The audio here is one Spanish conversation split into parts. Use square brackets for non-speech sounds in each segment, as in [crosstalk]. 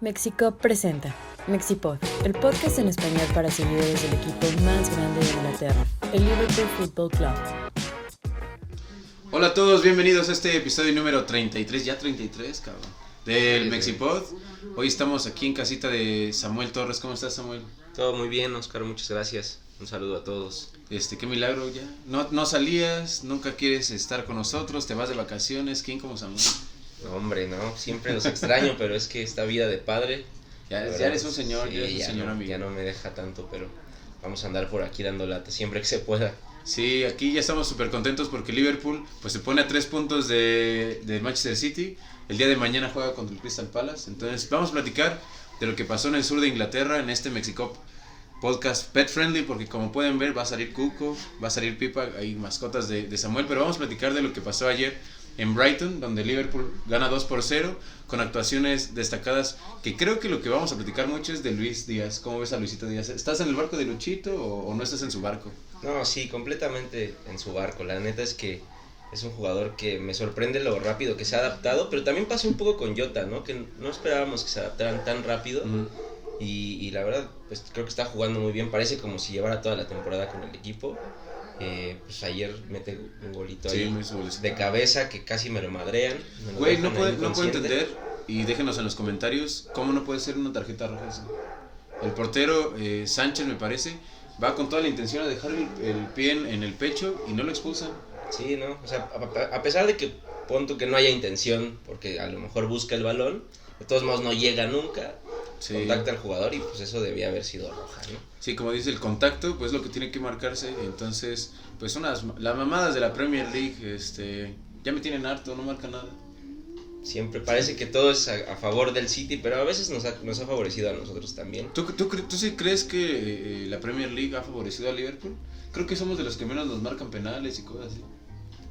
Mexico presenta Mexipod, el podcast en español para seguidores del equipo más grande de Inglaterra, el Liverpool Football Club. Hola a todos, bienvenidos a este episodio número 33, ya 33, cabrón, del Mexipod. Hoy estamos aquí en casita de Samuel Torres. ¿Cómo estás, Samuel? Todo muy bien, Oscar, muchas gracias. Un saludo a todos. Este, qué milagro ya. No, no salías, nunca quieres estar con nosotros, te vas de vacaciones. ¿Quién como Samuel? No, hombre, no, siempre los extraño, pero es que esta vida de padre. Ya, ya eres un señor, sí, ya eres un ya señor no, amigo. Ya no me deja tanto, pero vamos a andar por aquí dando lata siempre que se pueda. Sí, aquí ya estamos súper contentos porque Liverpool pues se pone a tres puntos de, de Manchester City. El día de mañana juega contra el Crystal Palace. Entonces vamos a platicar de lo que pasó en el sur de Inglaterra en este Mexicop podcast pet friendly porque como pueden ver va a salir Cuco, va a salir Pipa, hay mascotas de, de Samuel, pero vamos a platicar de lo que pasó ayer en Brighton, donde Liverpool gana 2 por 0 con actuaciones destacadas que creo que lo que vamos a platicar mucho es de Luis Díaz. ¿Cómo ves a Luisito Díaz? ¿Estás en el barco de Luchito o, o no estás en su barco? No, sí, completamente en su barco. La neta es que es un jugador que me sorprende lo rápido que se ha adaptado, pero también pasa un poco con Jota, ¿no? Que no esperábamos que se adaptaran tan rápido. Y, y la verdad, pues creo que está jugando muy bien. Parece como si llevara toda la temporada con el equipo. Eh, pues ayer mete un golito Sí, ahí de cabeza que casi me lo madrean. me lo Güey, no ahí puedo, no puedo entender, y déjenos en los comentarios, cómo no puede ser una tarjeta roja eso. El portero eh, Sánchez, me parece, va con toda la intención a dejar el, el pie en, en el pecho y no lo expulsan. Sí, ¿no? O sea, a, a pesar de que punto que no haya intención, porque a lo mejor busca el balón, de todos modos no llega nunca, Sí. contacta al jugador y pues eso debía haber sido roja, ¿no? Sí, como dice el contacto, pues lo que tiene que marcarse. Entonces, pues unas las mamadas de la Premier League, este, ya me tienen harto, no marca nada. Siempre parece que todo es a, a favor del City, pero a veces nos ha, nos ha favorecido a nosotros también. ¿Tú, tú, tú sí crees que eh, la Premier League ha favorecido a Liverpool? Creo que somos de los que menos nos marcan penales y cosas así.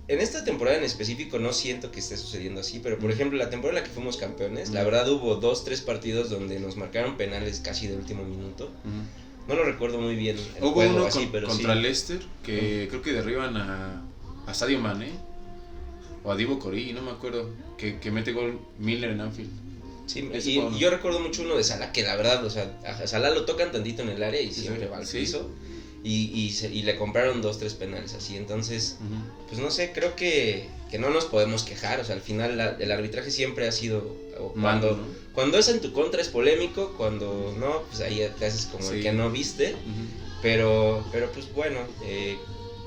En esta temporada en específico no siento que esté sucediendo así, pero por ejemplo la temporada en la que fuimos campeones, la verdad hubo dos, tres partidos donde nos marcaron penales casi de último minuto. No lo recuerdo muy bien el Hubo juego uno así, con- pero contra sí. Leicester que creo que derriban a, a Sadio Mane o a Divo Cori, no me acuerdo, que, que mete gol Miller en Anfield. Sí, Ese y, juego no. y yo recuerdo mucho uno de Salah que la verdad, o sea, a Salah lo tocan tantito en el área y Sí, siempre sí. va al Sí. Y, y, se- y le compraron dos, tres penales así. Entonces, pues no sé, creo que, que no nos podemos quejar. O sea, al final la- el arbitraje siempre ha sido. Cuando, ¿no? cuando es en tu contra es polémico, cuando no, pues ahí te haces como Sí. el que no viste. Ujú. Pero, pero pues bueno, eh,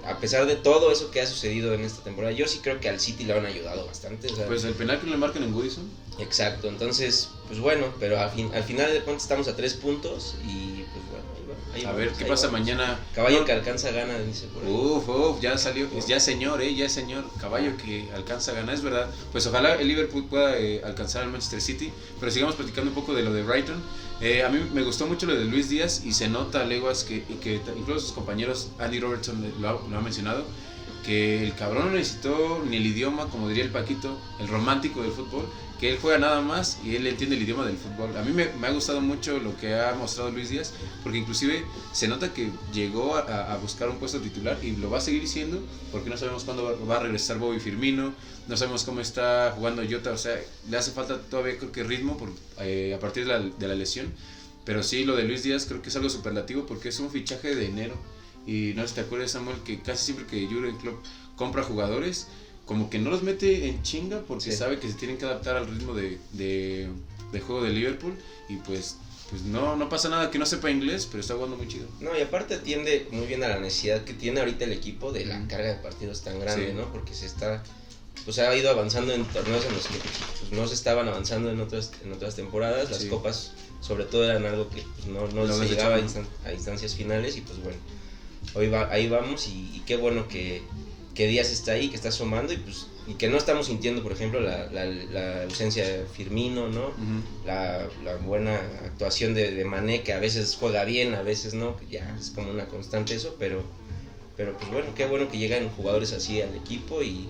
a pesar de todo eso que ha sucedido en esta temporada, yo sí creo que al City le han ayudado bastante. O sea, Pues el penal que le marcan en Goodison. Exacto, entonces, pues bueno, pero al, fin, al final de cuentas estamos a tres puntos y ahí A vamos, ver qué ahí pasa vamos. mañana. Caballo No, que alcanza gana, dice por ahí. Uf, uf, ya salió, ya es señor, eh, ya señor, caballo que alcanza a ganar, es verdad. Pues ojalá el Liverpool pueda eh, alcanzar al Manchester City, pero sigamos platicando un poco de lo de Brighton. Eh, a mí me gustó mucho lo de Luis Díaz y se nota a leguas que, que incluso sus compañeros, Andy Robertson lo ha, lo ha mencionado, que el cabrón no necesitó ni el idioma, como diría el Paquito, el romántico del fútbol, que él juega nada más y él entiende el idioma del fútbol. A mí me, ha gustado mucho lo que ha mostrado Luis Díaz, porque inclusive se nota que llegó a, buscar un puesto titular y lo va a seguir siendo, porque no sabemos cuándo va, a regresar Bobby Firmino, no sabemos cómo está jugando Jota, o sea, le hace falta todavía creo que ritmo eh, a partir de la, de la lesión. Pero sí, lo de Luis Díaz creo que es algo superlativo porque es un fichaje de enero. Y no sé si te acuerdas, Samuel, que casi siempre que Jurgen Klopp compra jugadores, como que no los mete en chinga porque Sí. sabe que se tienen que adaptar al ritmo de, de, de juego de Liverpool. Y pues, pues no, no pasa nada que no sepa inglés, pero está jugando muy chido. No, y aparte atiende muy bien a la necesidad que tiene ahorita el equipo de la carga de partidos tan grande, Sí. ¿no? Porque se está, pues ha ido avanzando en torneos en los que pues, no se estaban avanzando en otras, en otras temporadas, las Sí. copas sobre todo eran algo que pues, no, no se llegaba a, instan- a instancias finales y pues bueno, hoy va, ahí vamos y, y qué bueno que, que Díaz está ahí, que está asomando y pues y que no estamos sintiendo, por ejemplo, la, la, la ausencia de Firmino, ¿no? la, la buena actuación de, de Mané, que a veces juega bien, a veces no, ya es como una constante eso, pero, pero pues bueno, qué bueno que llegan jugadores así al equipo y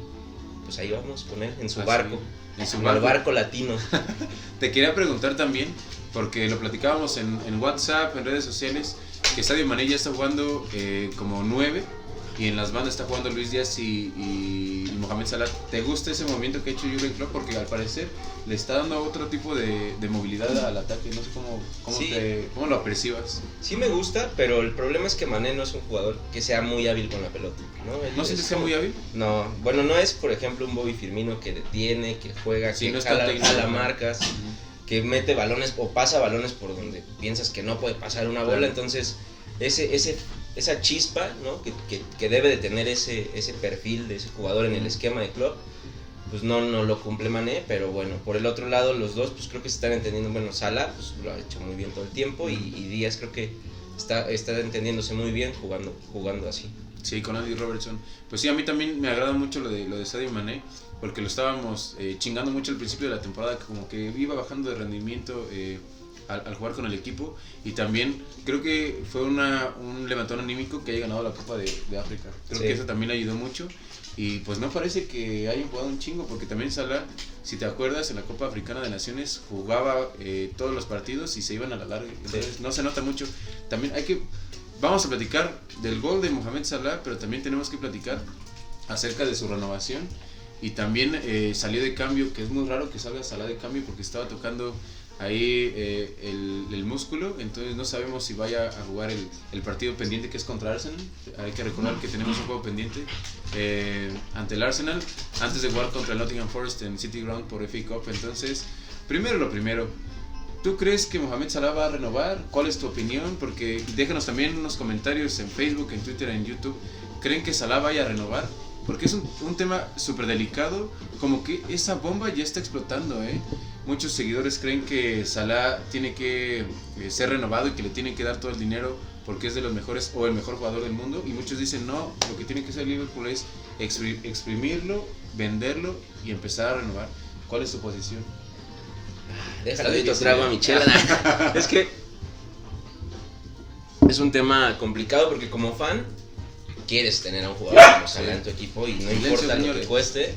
pues ahí vamos con él, en su Así, barco, En su barco latino. [laughs] Te quería preguntar también, porque lo platicábamos en, en WhatsApp, en redes sociales, que Sadio Mané ya está jugando eh, como 9 y en las bandas está jugando Luis Díaz y, y, Mohamed Salah. ¿Te gusta ese movimiento que ha hecho Jurgen Klopp? Porque al parecer le está dando otro tipo de, de movilidad al ataque. No sé cómo, cómo, te, cómo, lo apercibas. Sí me gusta, pero el problema es que Mané no es un jugador que sea muy hábil con la pelota. ¿No, ¿No sientes que sea muy hábil? No, bueno, no es por ejemplo un Bobby Firmino que detiene, que juega, que no jala, jala marcas. Que mete balones o pasa balones por donde piensas que no puede pasar una bola, entonces ese, ese esa chispa ¿no? que, que, debe de tener ese, ese perfil de ese jugador en el esquema de club, pues no, no lo cumple Mané, pero bueno, por el otro lado los dos pues creo que se están entendiendo, bueno, Sala pues lo ha hecho muy bien todo el tiempo y, Díaz creo que está, está entendiéndose muy bien jugando, jugando así. Sí, con Andy Robertson. Pues sí, a mí también me agrada mucho lo de, lo de Sadio Mané, porque lo estábamos eh, chingando mucho al principio de la temporada, como que iba bajando de rendimiento. Eh, al, jugar con el equipo y también creo que fue una, un levantón anímico que haya ganado la Copa de, África. Creo que eso también ayudó mucho y pues no parece que hayan jugado un chingo porque también Salah, si te acuerdas, en la Copa Africana de Naciones jugaba eh, todos los partidos y se iban a la larga. Entonces no se nota mucho. También hay que, vamos a platicar del gol de Mohamed Salah, pero también tenemos que platicar acerca de su renovación y también eh, salió de cambio, que es muy raro que salga Salah de cambio porque estaba tocando ahí eh, el, músculo, entonces no sabemos si vaya a jugar el, partido pendiente que es contra Arsenal. Hay que recordar que tenemos un juego pendiente eh, ante el Arsenal antes de jugar contra el Nottingham Forest en City Ground por FA Cup. Entonces, primero lo primero, ¿tú crees que Mohamed Salah va a renovar? ¿Cuál es tu opinión? Porque déjanos también unos comentarios en Facebook, en Twitter, en YouTube. ¿Creen que Salah vaya a renovar? Porque es un, un tema súper delicado, como que esa bomba ya está explotando, ¿eh? muchos seguidores creen que Salah tiene que eh, ser renovado y que le tienen que dar todo el dinero porque es de los mejores o el mejor jugador del mundo y muchos dicen no, lo que tiene que hacer Liverpool es exprimirlo, venderlo y empezar a renovar. ¿Cuál es su posición? Déjale de trago a Michelle. [laughs] es que es un tema complicado porque como fan quieres tener a un jugador como Salah en tu equipo y no importa lo que cueste,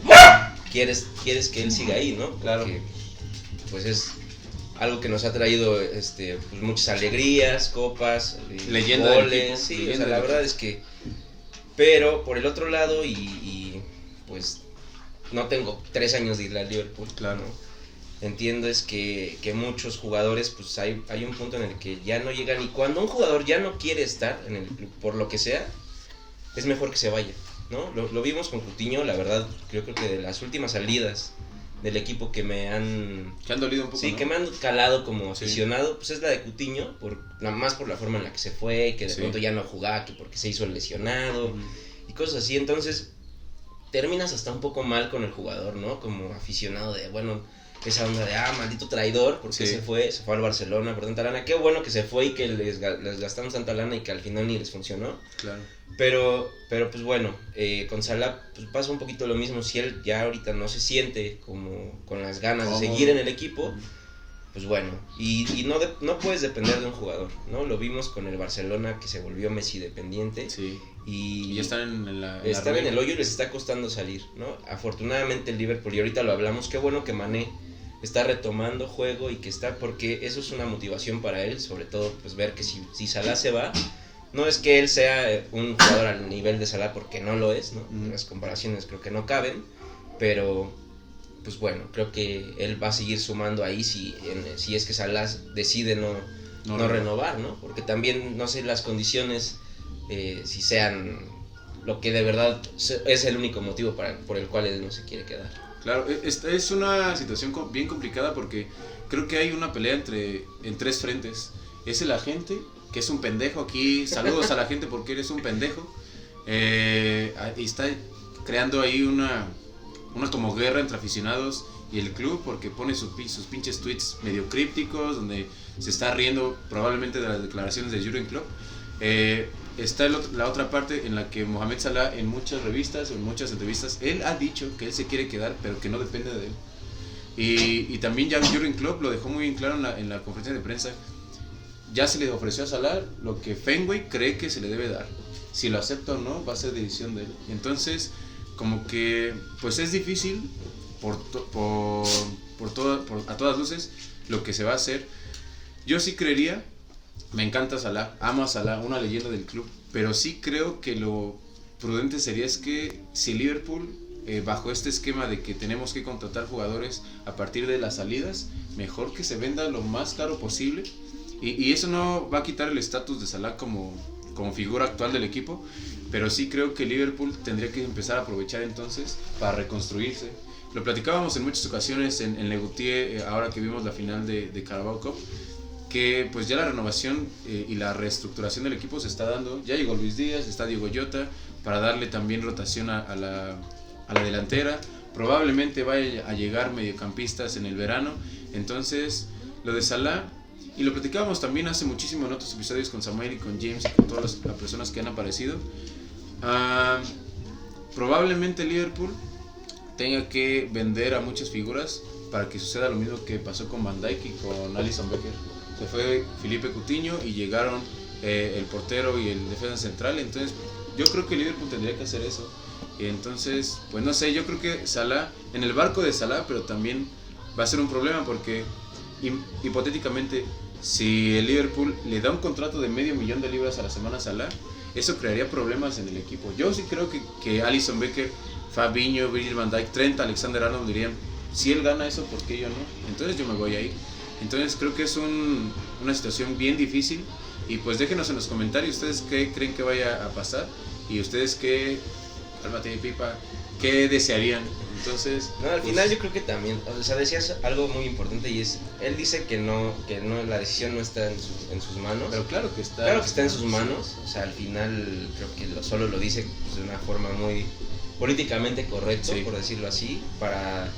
quieres, quieres que él siga ahí, ¿no? claro pues es algo que nos ha traído este, pues muchas alegrías, copas, eh, leyenda goles, sí, la verdad es que... Pero por el otro lado, y, pues no tengo tres años de ir al Liverpool, claro. Entiendo es que, que, muchos jugadores, pues hay, hay un punto en el que ya no llegan y cuando un jugador ya no quiere estar en el club, por lo que sea, es mejor que se vaya, ¿no? Lo, lo vimos con Cutiño, la verdad, creo que de las últimas salidas del equipo que me han... Que han dolido un poco, Sí, que me han calado como aficionado, pues es la de Cutiño, por, más por la forma en la que se fue, que de pronto ya no jugaba, que porque se hizo lesionado y cosas así. Entonces, terminas hasta un poco mal con el jugador, ¿no? Como aficionado de, bueno, esa onda de, ah, maldito traidor, porque se fue, se fue al Barcelona por tanta lana. Qué bueno que se fue y que les, les gastamos tanta lana y que al final ni les funcionó. Claro. Pero, pero pues bueno, eh, con Salah pues pasa un poquito lo mismo. Si él ya ahorita no se siente como con las ganas de seguir en el equipo, pues bueno. Y, y no, no puedes depender de un jugador, ¿no? Lo vimos con el Barcelona que se volvió Messi dependiente. Sí. Y, y están en, la, están en el hoyo y les está costando salir, ¿no? Afortunadamente el Liverpool, y ahorita lo hablamos, qué bueno que Mané está retomando juego y que está, porque eso es una motivación para él, sobre todo pues ver que si, si Salah se va no es que él sea eh, un jugador al nivel de Salah porque no lo es, ¿no? Las comparaciones creo que no caben, pero pues bueno, creo que él va a seguir sumando ahí si, si es que Salah decide no, no, renovar, ¿no? Porque también no sé las condiciones, eh, si sean lo que de verdad es el único motivo para, por el cual él no se quiere quedar. Claro, e, esta es una situación bien complicada porque creo que hay una pelea entre en tres frentes. Es el agente, que es un pendejo aquí. Saludos a la gente porque eres un pendejo. Eh, y está creando ahí una, una como guerra entre aficionados y el club porque pone sus, sus pinches tweets medio crípticos donde se está riendo probablemente de las declaraciones de Jurgen Klopp. Eh, está la otra parte en la que Mohamed Salah en muchas revistas o en muchas entrevistas, él ha dicho que él se quiere quedar pero que no depende de él. Y, y también ya Jurgen Klopp lo dejó muy bien claro en la, en la conferencia de prensa ya se le ofreció a Salah lo que Fenway cree que se le debe dar. Si lo acepta o no, va a ser decisión de él. Entonces, como que, pues es difícil por, por, por, a todas luces lo que se va a hacer. Yo sí creería, me encanta Salah, amo a Salah, una leyenda del club, pero sí creo que lo prudente sería es que si Liverpool, eh, bajo este esquema de que tenemos que contratar jugadores a partir de las salidas, mejor que se venda lo más caro posible. Y, y eso no va a quitar el estatus de Salah como, como figura actual del equipo, pero sí creo que Liverpool tendría que empezar a aprovechar entonces para reconstruirse. Lo platicábamos en muchas ocasiones en, en Legutier, eh, ahora que vimos la final de, de Carabao Cup, que pues ya la renovación eh, y la reestructuración del equipo se está dando. Ya llegó Luis Díaz, está Diego Llota, para darle también rotación a, a, la, a la delantera. Probablemente vaya a llegar mediocampistas en el verano. Entonces, lo de Salah, y lo platicábamos también hace muchísimo en otros episodios con Samuel y con James y con todas las, personas que han aparecido. Uh, probablemente Liverpool tenga que vender a muchas figuras para que suceda lo mismo que pasó con Van Dijk y con Alison Becker. Se fue Felipe Cutiño y llegaron eh, el portero y el defensa central. Entonces, yo creo que Liverpool tendría que hacer eso. Y entonces, pues no sé, yo creo que Salah, en el barco de Salah, pero también va a ser un problema porque hipotéticamente, si el Liverpool le da un contrato de medio millón de libras a la semana a Salah, eso crearía problemas en el equipo. Yo sí creo que, que Alison Becker, Fabinho, Virgil van Dijk, Trent, Alexander Arnold dirían, si él gana eso, ¿por qué yo no? Entonces yo me voy a ir. Entonces creo que es un, una situación bien difícil y pues déjenos en los comentarios ustedes qué creen que vaya a pasar y ustedes qué, cálmate pipa, qué desearían. Entonces, no, al pues, final yo creo que también, o sea, decías algo muy importante y es, él dice que no, que no, la decisión no está en, sus, en sus manos. Pero claro que está. Claro que está en sus manos, o sea, al final creo que lo, solo lo dice pues, de una forma muy políticamente correcto, Sí. por decirlo así, para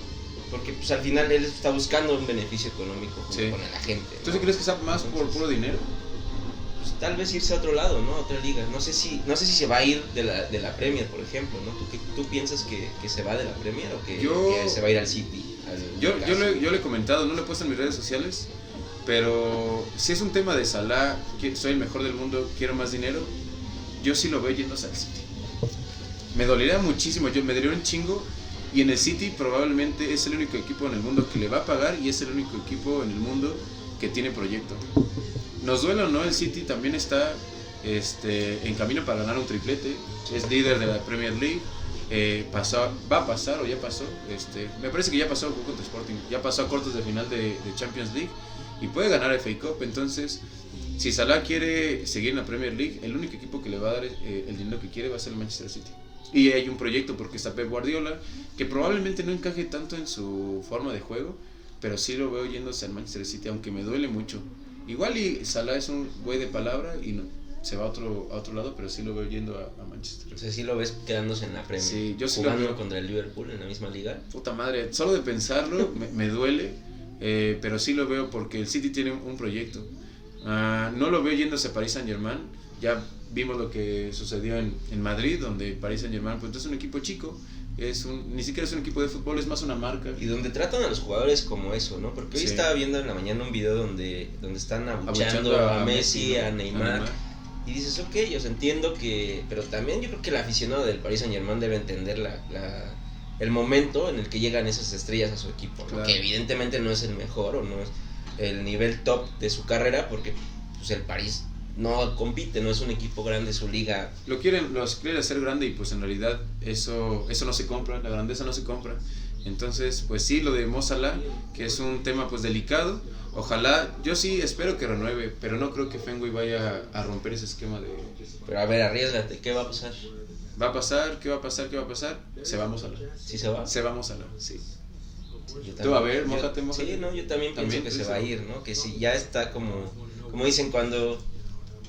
porque pues al final él está buscando un beneficio económico junto Sí. con la gente. ¿Tú ¿no? sí crees que sea más por puro dinero? Pues, tal vez irse a otro lado, ¿no? A otra liga. No sé si, no sé si se va a ir de la, de la Premier, por ejemplo, ¿no? ¿Tú, qué- tú piensas que, que se va de la Premier o que, Yo- que se va a ir al City? al Yo, yo, le, yo le he comentado, no lo he puesto en mis redes sociales, pero si es un tema de Salah, que soy el mejor del mundo, quiero más dinero, yo sí lo veo yendo al City. Me dolería muchísimo, yo me daría un chingo. Y en el City probablemente es el único equipo en el mundo que le va a pagar y es el único equipo en el mundo que tiene proyecto. Nos duele o no, el City también está este, en camino para ganar un triplete. Es líder de la Premier League. eh, pasó- va a pasar o ya pasó. Este, me parece que ya pasó contra Sporting. Ya pasó a cortos de final de, de Champions League y puede ganar FA Cup. Entonces, si Salah quiere seguir en la Premier League, el único equipo que le va a dar eh, el dinero que quiere va a ser el Manchester City. Y hay un proyecto porque está Pep Guardiola, que probablemente no encaje tanto en su forma de juego, pero sí lo veo yéndose al Manchester City, aunque me duele mucho. Igual y Salah es un güey de palabra y no, se va a otro, a otro lado, pero sí lo veo yendo a, a Manchester. O sea, sí lo ves quedándose en la Premier. Sí, yo sí lo jugando veo. contra el Liverpool en la misma liga. Puta madre, solo de pensarlo [laughs] me, me duele, eh, pero sí lo veo porque el City tiene un proyecto. Ah, no lo veo yéndose a Paris Saint Germain, ya vimos lo que sucedió en, en Madrid, donde Paris Saint Germain pues, es un equipo chico, es un, ni siquiera es un equipo de fútbol, es más una marca. Y donde tratan a los jugadores como eso, ¿no? Porque hoy Sí. estaba viendo en la mañana un video donde, donde están abuchando, Abuchando a, Messi, ¿no? a Neymar. Y dices, ok, yo entiendo que... Pero también yo creo que el aficionado del Paris Saint Germain debe entender la, la- el momento en el que llegan esas estrellas a su equipo. ¿no? Claro. Que evidentemente no es el mejor o no es el nivel top de su carrera porque pues, el París no compite, no es un equipo grande, su liga Lo quieren, los quieren hacer grande y pues en realidad eso, eso no se compra, la grandeza no se compra. Entonces, pues sí, lo de Mo Salah, que es un tema pues delicado. Ojalá, yo sí espero que renueve, pero no creo que Fenway vaya a romper ese esquema de... Pero a ver, arriesgate, ¿qué va a pasar? ¿Va a pasar? ¿Qué va a pasar? ¿Qué va a pasar? Se vamos a la. ¿Sí se va? Se vamos a la, sí. Yo Tú, a ver, mójate, mójate. Sí, no, yo también, También, pienso que se va a ir, ¿no? Que si ya está como, como dicen cuando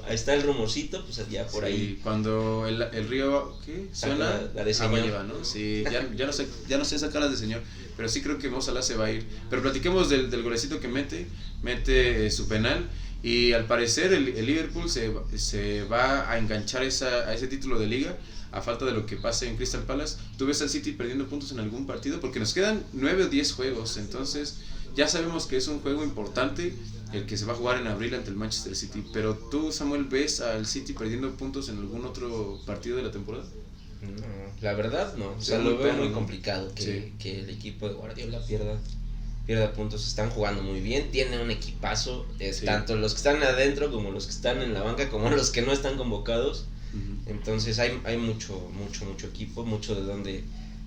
está el rumorcito, pues ya por Sí, ahí. Cuando el, el río, ¿qué? Suena. la- la de agua señor. lleva, ¿no? Sí, ya, ya, no sé, ya no sé sacarlas de señor, pero sí creo que Mo Salah se va a ir. Pero platiquemos del, del golecito que mete, mete eh, su penal y al parecer el, el Liverpool se, va- se va a enganchar esa, a ese título de liga a falta de lo que pase en Crystal Palace. ¿Tú ves al City perdiendo puntos en algún partido? Porque nos quedan 9 o 10 juegos, entonces ya sabemos que es un juego importante el que se va a jugar en abril ante el Manchester City. Pero tú, Samuel, ¿ves al City perdiendo puntos en algún otro partido de la temporada? No, la verdad no. O sea, lo veo muy complicado que, Sí. que el equipo de Guardiola pierda pierda puntos. Están jugando muy bien, tiene un equipazo, es Sí. tanto los que están adentro como los que están en la banca, como [laughs] los que no están convocados. Entonces hay, hay mucho, mucho, mucho equipo, mucho de dónde,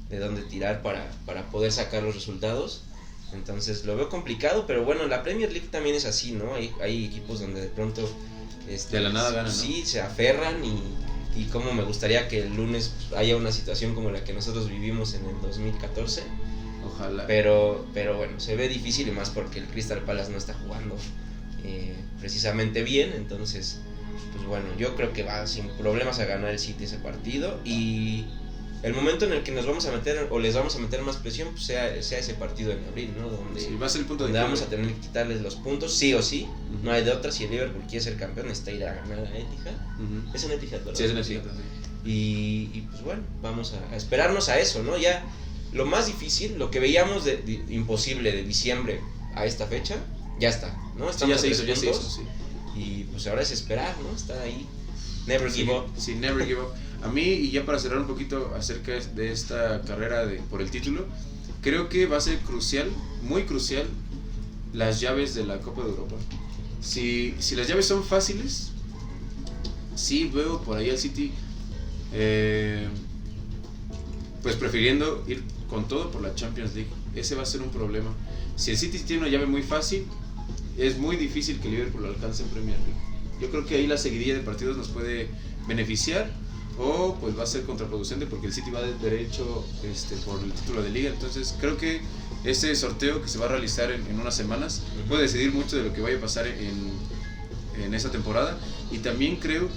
de dónde tirar para, para poder sacar los resultados. Entonces lo veo complicado, pero bueno, la Premier League también es así, ¿no? Hay, hay equipos donde de pronto... Este, de la nada ganan. Sí, se aferran y, y como me gustaría que el lunes haya una situación como la que nosotros vivimos en el 2014. Ojalá. Pero, pero bueno, se ve difícil y más porque el Crystal Palace no está jugando eh, precisamente bien. Entonces, pues bueno, yo creo que va sin problemas a ganar el City ese partido. Y el momento en el que nos vamos a meter o les vamos a meter más presión, pues sea, sea ese partido en abril, ¿no? Donde, Sí, va a ser el punto de donde vamos a tener que quitarles los puntos, sí o sí. No hay de otra. Si el Liverpool quiere ser campeón, necesita ir a ganar a Etihad. Es en Etihad, ¿verdad? Sí, es en el Sí. sí. Y, y, pues bueno, vamos a, a esperarnos a eso, ¿no? Ya lo más difícil, lo que veíamos de, de- imposible de diciembre a esta fecha, ya está, ¿no? Sí, Estamos ya se a hizo, tres ya se hizo, sí. Y pues ahora es esperar, ¿no? Estar ahí. Never Sí, give up. sí, never give up. A mí, y ya para cerrar un poquito acerca de esta carrera de, por el título, creo que va a ser crucial, muy crucial, las llaves de la Copa de Europa. Si, si las llaves son fáciles, sí veo por ahí al City, eh, pues prefiriendo ir con todo por la Champions League. Ese va a ser un problema. Si el City tiene una llave muy fácil, es muy difícil que Liverpool alcance en Premier League. Yo creo que ahí la seguidilla de partidos nos puede beneficiar o pues va a ser contraproducente porque el City va de derecho este, por el título de liga. Entonces creo que ese sorteo que se va a realizar en, en unas semanas puede decidir mucho de lo que vaya a pasar en, en esa temporada. Y también creo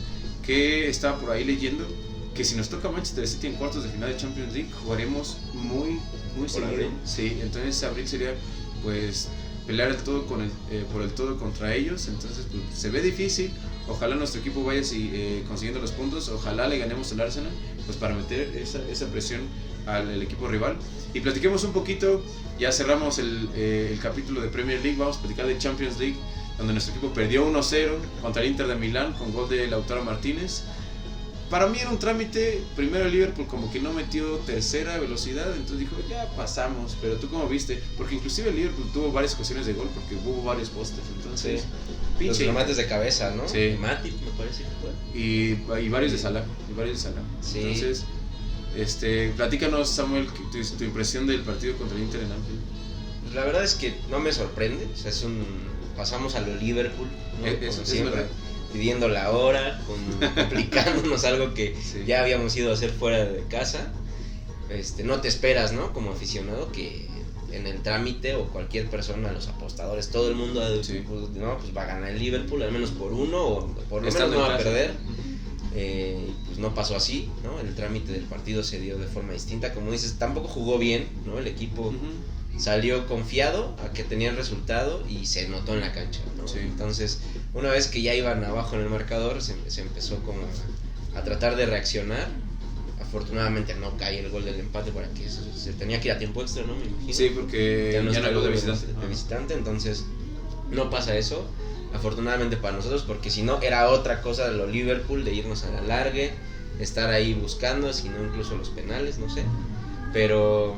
que estaba por ahí leyendo que si nos toca Manchester City en cuartos de final de Champions League jugaremos muy muy seguido. Sí, entonces abril sería pues pelear el todo con el, eh, por el todo contra ellos. Entonces pues, se ve difícil. Ojalá nuestro equipo vaya si- eh, consiguiendo los puntos. Ojalá le ganemos al Arsenal pues para meter esa, esa presión al equipo rival. Y platiquemos un poquito. Ya cerramos el, eh, el capítulo de Premier League. Vamos a platicar de Champions League donde nuestro equipo perdió 1-0 contra el Inter de Milán con gol de Lautaro Martínez. Para mí era un trámite, primero el Liverpool como que no metió tercera velocidad, entonces dijo, ya pasamos, pero tú cómo viste, porque inclusive el Liverpool tuvo varias ocasiones de gol porque hubo varios postes, entonces, Los pinche, remates de cabeza, ¿no? Sí. Matip, me parece que fue. y, y varios de Salah, y varios de Salah. Sí. Entonces, este, platícanos Samuel, tu, tu impresión del partido contra el Inter en Anfield. La verdad es que no me sorprende. O sea, es un. Pasamos a lo Liverpool, ¿no? Es- Como es- es siempre, verdad. Pidiendo la hora, con- [laughs] complicándonos algo que Sí. ya habíamos ido a hacer fuera de casa. Este, no te esperas, ¿no? Como aficionado que en el trámite o cualquier persona, los apostadores, todo el mundo Sí. pues, no, pues va a ganar el Liverpool, al menos por uno o por lo menos no va a perder. Eh, pues no pasó así, ¿no? El trámite del partido se dio de forma distinta. Como dices, tampoco jugó bien, ¿no? El equipo Ujú. salió confiado a que tenía el resultado y se notó en la cancha, ¿no? Sí. Entonces, una vez que ya iban abajo en el marcador, se, se empezó como a, a tratar de reaccionar. Afortunadamente no cae el gol del empate para que se, se tenía que ir a tiempo extra, ¿no? Me imagino. Sí, porque ya no, está hay el gol de gol visitante. de visitante, entonces no pasa eso. Afortunadamente para nosotros, porque si no era otra cosa de lo Liverpool, de irnos a la largue, estar ahí buscando, si no incluso los penales, no sé. Pero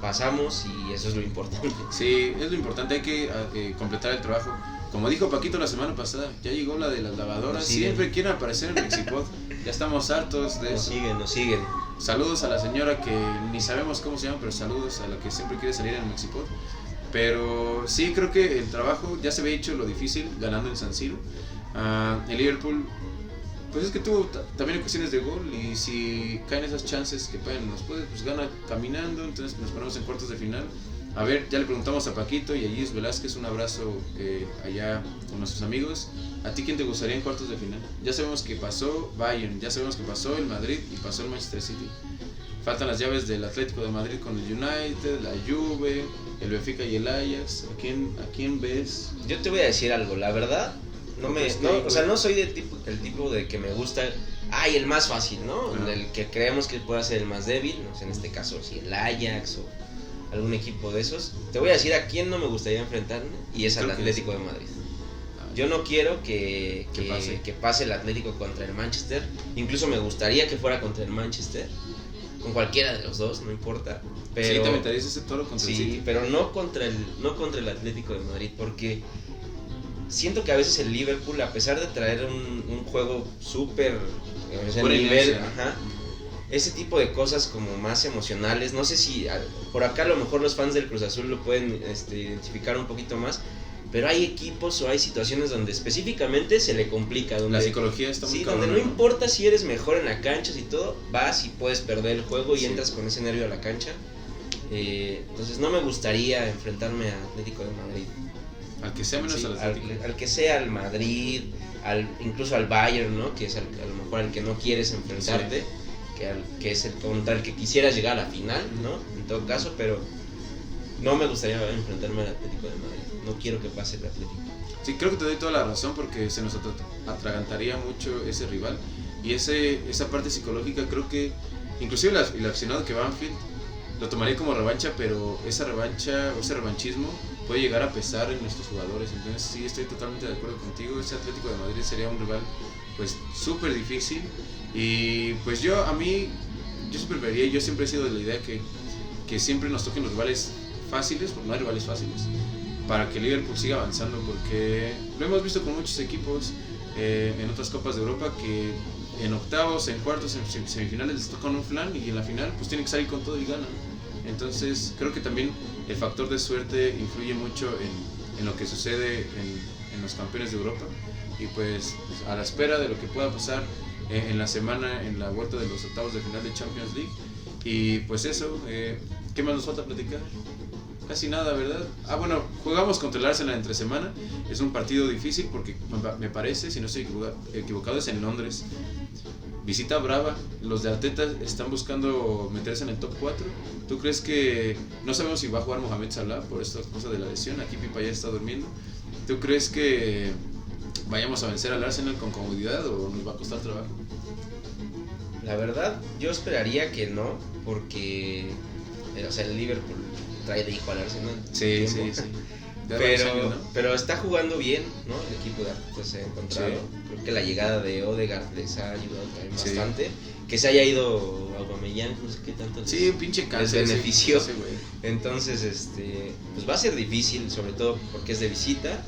pasamos y eso es lo importante. [laughs] Sí, es lo importante, hay que eh, completar el trabajo. Como dijo Paquito la semana pasada, ya llegó la de las lavadoras. Nos. Siempre quieren aparecer en Mexipod. Ya estamos hartos de Nos eso. siguen, nos siguen. Saludos a la señora que ni sabemos cómo se llama, pero saludos a la que siempre quiere salir en Mexipod. Pero sí, creo que el trabajo ya se había hecho lo difícil ganando en San Siro. Ah, el Liverpool, pues es que tuvo ta- también ocasiones de gol y si caen esas chances que pueden, nos puede, pues gana caminando, entonces nos ponemos en cuartos de final. A ver, ya le preguntamos a Paquito y a Gis Velázquez, un abrazo eh, allá con nuestros amigos. ¿A ti quién te gustaría en cuartos de final? Ya sabemos que pasó Bayern, ya sabemos que pasó el Madrid y pasó el Manchester City. Faltan las llaves del Atlético de Madrid con el United, la Juve, el Benfica y el Ajax. ¿A quién, a quién ves? Yo te voy a decir algo, la verdad, no me, no, o sea, no soy del tipo, el tipo de que me gusta, ay, el más fácil, ¿no? El que creemos que pueda ser el más débil, no sé, en este caso, si el Ajax o algún equipo de esos. Te voy a decir a quién no me gustaría enfrentarme y es al Atlético de Madrid. Ah, Yo no quiero que, Que que, pase. que pase el Atlético contra el Manchester. Incluso me gustaría que fuera contra el Manchester. Con cualquiera de los dos, no importa. Pero, sí, te aventarías ese toro contra el Sí, City. pero no contra el no contra el Atlético de Madrid porque siento que a veces el Liverpool a pesar de traer un, un juego súper Buena nivel, ajá. Ese tipo de cosas como más emocionales, no sé si a- por acá a lo mejor los fans del Cruz Azul lo pueden este, identificar un poquito más, pero hay equipos o hay situaciones donde específicamente se le complica, donde La psicología está muy Sí, donde cabrona, no importa si eres mejor en la cancha, si todo, vas y puedes perder el juego y Sí. entras con ese nervio a la cancha. Eh, entonces no me gustaría enfrentarme a Atlético de Madrid. Al que sea menos Sí, al al, Atlético. al que sea al Madrid, al, incluso al Bayern, ¿no? Que es al- a lo mejor al que no quieres enfrentarte, que, al- que es el contra el que quisieras llegar a la final, ¿no? En todo caso, pero no me gustaría enfrentarme al Atlético de Madrid. No quiero que pase el Atlético. Sí, creo que te doy toda la razón porque se nos atra- atragantaría mucho ese rival y ese, esa parte psicológica creo que inclusive el, el aficionado que va a Anfield lo tomaría como revancha, pero esa revancha o ese revanchismo puede llegar a pesar en nuestros jugadores. Entonces sí, estoy totalmente de acuerdo contigo. Ese Atlético de Madrid sería un rival pues súper difícil y pues yo a mí, yo siempre yo siempre he sido de la idea que, que siempre nos toquen los rivales fáciles, porque no hay rivales fáciles para que Liverpool siga avanzando, porque lo hemos visto con muchos equipos eh, en otras copas de Europa que en octavos, en cuartos, en sem- semifinales les tocan un flan y en la final pues tienen que salir con todo y ganan. Entonces creo que también el factor de suerte influye mucho en, en lo que sucede en, en los campeones de Europa y pues a la espera de lo que pueda pasar eh, en la semana en la vuelta de los octavos de final de Champions League y pues eso, eh, ¿qué más nos falta platicar? Casi nada, ¿verdad? Ah, bueno, jugamos contra el Arsenal entre semana. Es un partido difícil porque me pa- me parece, si no estoy equivoca- equivocado, es en Londres. Visita brava. Los de Arteta están buscando meterse en el top 4. ¿Tú crees que.? No sabemos si va a jugar Mohamed Salah por esta cosa de la lesión. Aquí Pipa ya está durmiendo. ¿Tú crees que vayamos a vencer al Arsenal con comodidad o nos va a costar trabajo? La verdad, yo esperaría que no, porque eh, o sea, el Liverpool trae de hijo al Arsenal. Sí, sí, sí. Pero, años, ¿no? pero está jugando bien, ¿no? El equipo de Arteta se ha encontrado. Sí. Creo que la llegada de Odegaard les ha ayudado también Sí. bastante. Que se haya ido Aubameyang, no sé qué tanto. les- Sí, un pinche cáncer. Les benefició. güey. Entonces, este, pues va a ser difícil, sobre todo porque es de visita.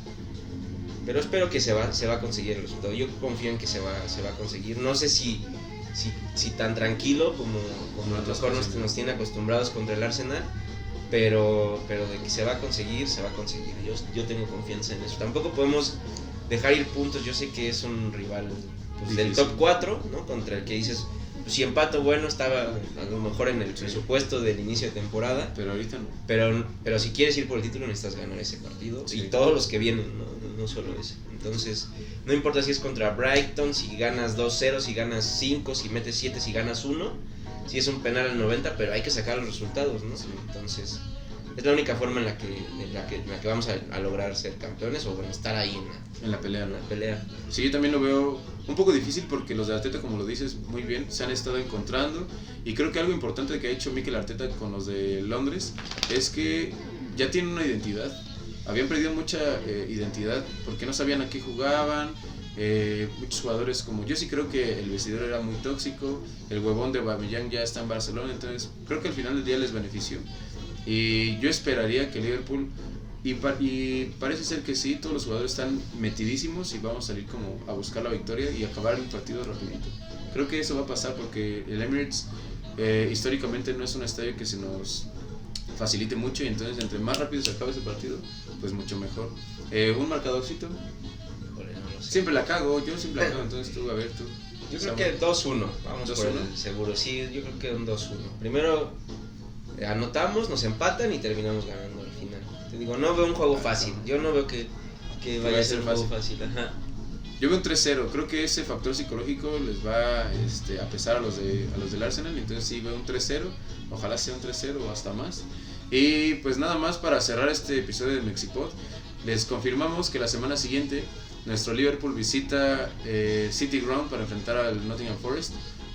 Pero espero que se va, se va a conseguir el resultado. Yo confío en que se va, se va a conseguir. No sé si, si, si tan tranquilo como, como a lo mejor nos, nos tiene acostumbrados contra el Arsenal. Pero, pero de que se va a conseguir, se va a conseguir. Yo, yo tengo confianza en eso. Tampoco podemos dejar ir puntos. Yo sé que es un rival pues, del top 4, ¿no? Contra el que dices, pues, si empato bueno, estaba a lo mejor en el presupuesto del inicio de temporada. Pero ahorita no. Pero, pero si quieres ir por el título necesitas ganar ese partido. Sí. Y todos los que vienen, no, no, no solo ese. Entonces, no importa si es contra Brighton, si ganas 2-0, si ganas 5, si metes 7, si ganas 1. Si es un penal al 90, pero hay que sacar los resultados, ¿no? Sí. Entonces, es la única forma en la que, en la que, en la que vamos a, a lograr ser campeones o bueno, estar ahí en la, En la pelea, en la pelea. Sí, yo también lo veo un poco difícil porque los de Arteta, como lo dices muy bien, se han estado encontrando. Y creo que algo importante que ha hecho Mikel Arteta con los de Londres es que ya tienen una identidad. Habían perdido mucha eh, identidad porque no sabían a qué jugaban. Eh, muchos jugadores como yo sí creo que el vestidor era muy tóxico. El huevón de Aubameyang ya está en Barcelona, entonces creo que al final del día les benefició. Y yo esperaría que Liverpool y, pa- y parece ser que sí, todos los jugadores están metidísimos y vamos a salir como a buscar la victoria y acabar el partido rapidito. Creo que eso va a pasar porque el Emirates eh, históricamente no es un estadio que se nos facilite mucho y entonces entre más rápido se acabe ese partido, pues mucho mejor. Eh, un marcadorcito, Híjole, no lo sé. siempre la cago, yo siempre la cago, entonces tú, a ver tú. Yo creo que 2-1, vamos por 2-1. el seguro. Sí, yo creo que un 2-1. Primero eh, anotamos, nos empatan y terminamos ganando al final. Te digo, no veo un juego fácil. Yo no veo que, que vaya a ser un juego fácil. Ajá. Yo veo un 3-0, creo que ese factor psicológico les va este, a pesar a los, de, a los del Arsenal, entonces sí veo un 3-0, ojalá sea un 3-0 o hasta más. Y pues nada más para cerrar este episodio de Mexipod, les confirmamos que la semana siguiente nuestro Liverpool visita eh, City Ground para enfrentar al Nottingham Forest,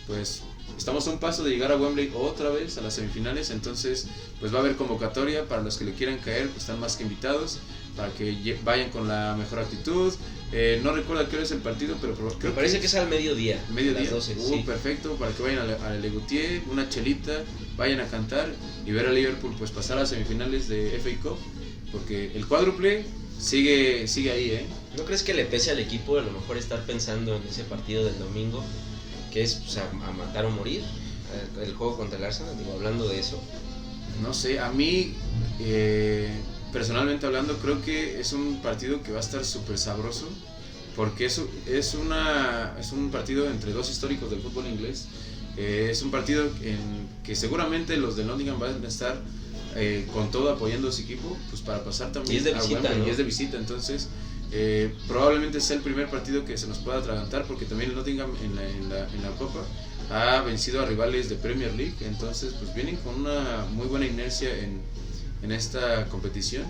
pues estamos a un paso de llegar a Wembley otra vez a las semifinales, entonces pues va a haber convocatoria para los que le quieran caer, pues están más que invitados para que vayan con la mejor actitud. Eh, no recuerdo a qué hora es el partido, pero por- Me creo parece que es al mediodía. mediodía. a Las 12, Uh, sí. perfecto, para que vayan a Le Legutier, una chelita, vayan a cantar y ver a Liverpool pues pasar a las semifinales de FA Cup, porque el cuádruple sigue sigue ahí, ¿eh? ¿No crees que le pese al equipo a lo mejor estar pensando en ese partido del domingo? que es pues, a, matar o morir el, juego contra el Arsenal, digo, hablando de eso. No sé, a mí, eh, personalmente hablando, creo que es un partido que va a estar súper sabroso, porque es, es, una, es un partido entre dos históricos del fútbol inglés. Eh, es un partido en que seguramente los de Nottingham van a estar eh, con todo apoyando a su equipo, pues para pasar también y es de visita, y es de visita, entonces eh, probablemente sea el primer partido que se nos pueda atragantar porque también el Nottingham en la, en la, en la Copa ha vencido a rivales de Premier League, entonces pues vienen con una muy buena inercia en, en esta competición.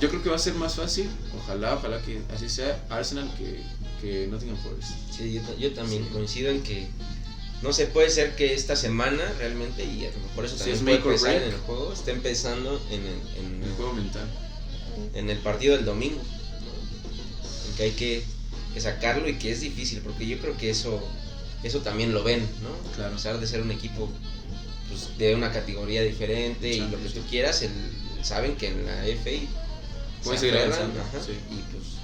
Yo creo que va a ser más fácil, ojalá, ojalá que así sea Arsenal que, que Nottingham Forest. Sí, yo, también coincido en que no sé, puede ser que esta semana realmente, y por eso también puede empezar en el juego, esté empezando en el, en el, juego mental. En el partido del domingo. En que hay que, sacarlo y que es difícil, porque yo creo que eso, eso también lo ven, ¿no? Claro. A pesar de ser un equipo pues, de una categoría diferente y lo que tú quieras, el, saben que en la FA puede seguir avanzando. Y pues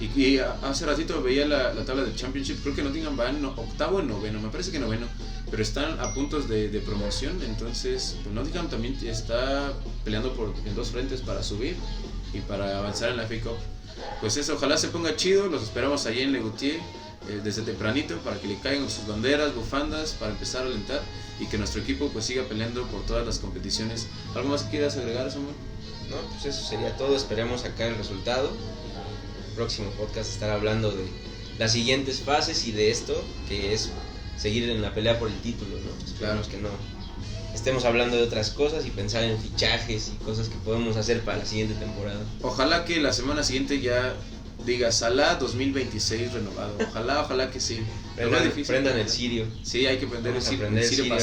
y, hace ratito veía la, tabla del Championship, creo que Nottingham va en octavo en noveno, me parece que noveno, pero están a puntos de, promoción, entonces pues Nottingham también está peleando por, en dos frentes para subir y para avanzar en la FA Cup. Pues eso, ojalá se ponga chido, los esperamos allí en Legutier eh, desde tempranito para que le caigan sus banderas, bufandas, para empezar a alentar y que nuestro equipo pues siga peleando por todas las competiciones. ¿Algo más que quieras agregar, Samuel? No, pues eso sería todo, esperemos sacar el resultado próximo podcast estar hablando de las siguientes fases y de esto, que es seguir en la pelea por el título, ¿no? Esperamos que no estemos hablando de otras cosas y pensar en fichajes y cosas que podemos hacer para la siguiente temporada. Ojalá que la semana siguiente ya diga Salah 2026 renovado. Ojalá, ojalá que sí. Prendan, el sirio. Sí, hay que prender el, sirio, el sirio,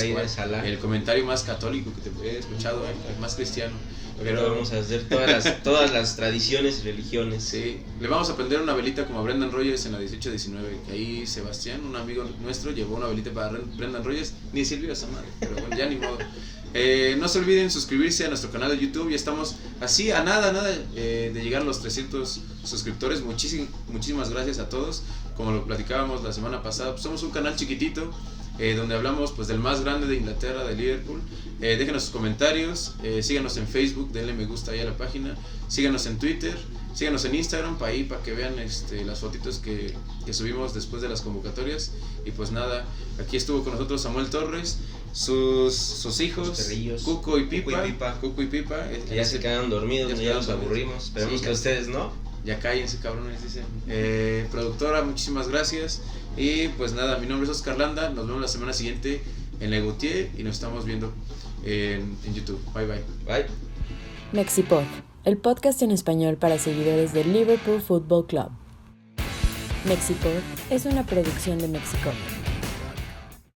El comentario más católico que te he escuchado, ¿eh? el más cristiano. Pero vamos a hacer todas las, [laughs] todas las tradiciones y religiones. Sí, le vamos a prender una velita como a Brendan Rogers en la 18-19. Que ahí Sebastián, un amigo nuestro, llevó una velita para Brendan Rogers. Ni sirvió esa madre, pero bueno, ya ni modo. Eh, no se olviden suscribirse a nuestro canal de YouTube. Ya estamos así a nada, nada eh, de llegar a los 300 suscriptores. muchísimas gracias a todos. Como lo platicábamos la semana pasada, pues somos un canal chiquitito eh, donde hablamos pues del más grande de Inglaterra, de Liverpool. Eh, déjenos sus comentarios, eh, síganos en Facebook, denle me gusta ahí a la página, síganos en Twitter, síganos en Instagram para ahí para que vean este, las fotitos que, que, subimos después de las convocatorias. Y pues nada, aquí estuvo con nosotros Samuel Torres, sus, sus hijos, Cuco y Pipa. Cuco y Pipa. que ya se quedan dormidos, ya, nos aburrimos. Esperemos que ustedes no. Ya cállense, cabrones, dicen. Eh, productora, muchísimas gracias. Y pues nada, mi nombre es Oscar Landa. Nos vemos la semana siguiente en La y nos estamos viendo en, en YouTube. Bye bye. Bye. Mexipod, el podcast en español para seguidores del Liverpool Football Club. Mexipod es una producción de Mexico.